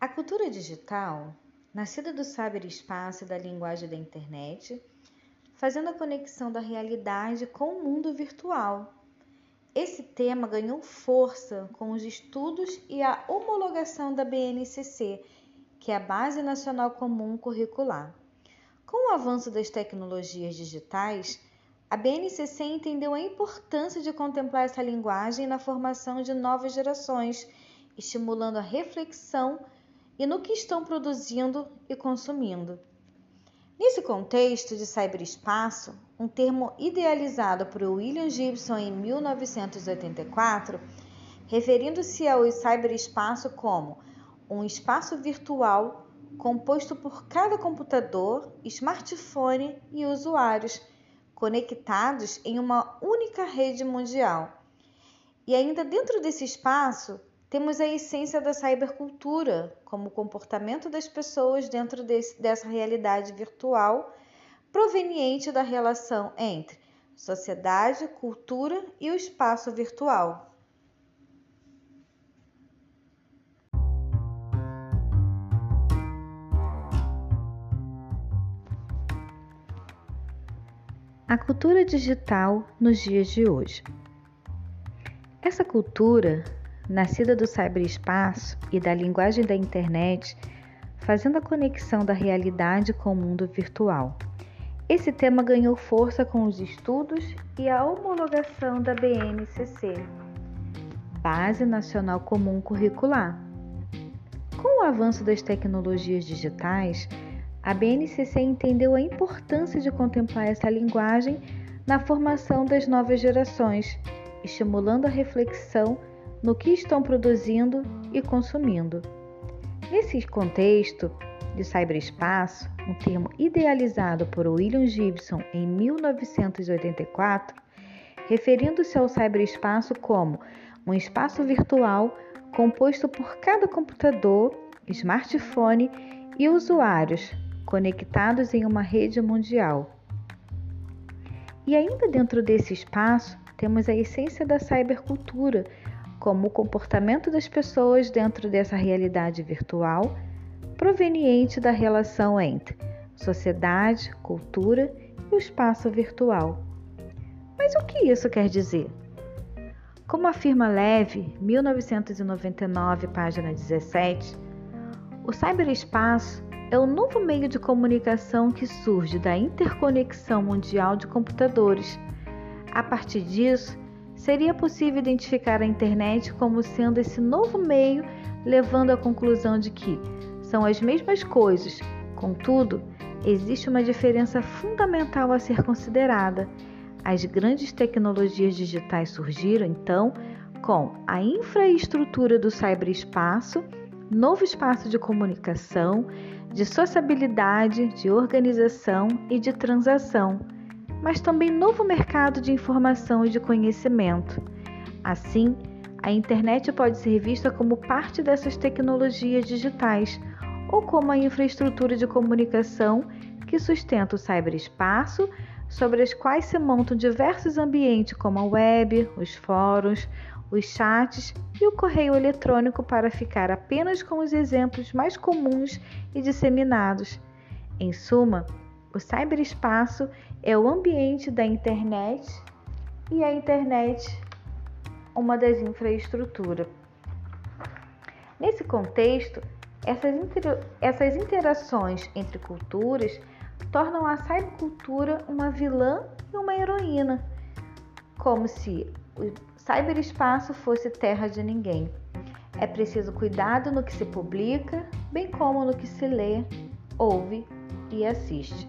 A cultura digital, nascida do cyberespaço e da linguagem da internet, fazendo a conexão da realidade com o mundo virtual. Esse tema ganhou força com os estudos e a homologação da BNCC, que é a Base Nacional Comum Curricular. Com o avanço das tecnologias digitais, a BNCC entendeu a importância de contemplar essa linguagem na formação de novas gerações, estimulando a reflexão e no que estão produzindo e consumindo. Nesse contexto de cyberespaço, um termo idealizado por William Gibson em 1984, referindo-se ao cyberespaço como um espaço virtual composto por cada computador, smartphone e usuários conectados em uma única rede mundial. E ainda dentro desse espaço, temos a essência da cybercultura, como o comportamento das pessoas dentro desse, dessa realidade virtual, proveniente da relação entre sociedade, cultura e o espaço virtual. A cultura digital nos dias de hoje. Essa cultura nascida do cyberespaço e da linguagem da internet, fazendo a conexão da realidade com o mundo virtual. Esse tema ganhou força com os estudos e a homologação da BNCC, Base Nacional Comum Curricular. Com o avanço das tecnologias digitais, a BNCC entendeu a importância de contemplar essa linguagem na formação das novas gerações, estimulando a reflexão no que estão produzindo e consumindo. Nesse contexto de cyberespaço, um termo idealizado por William Gibson em 1984, referindo-se ao cyberespaço como um espaço virtual composto por cada computador, smartphone e usuários conectados em uma rede mundial. E ainda dentro desse espaço, temos a essência da cybercultura, como o comportamento das pessoas dentro dessa realidade virtual, proveniente da relação entre sociedade, cultura e o espaço virtual. Mas o que isso quer dizer? Como afirma Leve, 1999, página 17, o cyberespaço é o novo meio de comunicação que surge da interconexão mundial de computadores. A partir disso, seria possível identificar a internet como sendo esse novo meio, levando à conclusão de que são as mesmas coisas, contudo, existe uma diferença fundamental a ser considerada. As grandes tecnologias digitais surgiram, então, com a infraestrutura do cyberespaço, novo espaço de comunicação, de sociabilidade, de organização e de transação mas também novo mercado de informação e de conhecimento. Assim, a internet pode ser vista como parte dessas tecnologias digitais ou como a infraestrutura de comunicação que sustenta o cyberespaço, sobre as quais se montam diversos ambientes como a web, os fóruns, os chats e o correio eletrônico para ficar apenas com os exemplos mais comuns e disseminados. Em suma, o cyberespaço é o ambiente da internet e a internet uma das infraestruturas. Nesse contexto, essas, inter... essas interações entre culturas tornam a cybercultura uma vilã e uma heroína, como se o cyberespaço fosse terra de ninguém. É preciso cuidado no que se publica, bem como no que se lê, ouve e assiste.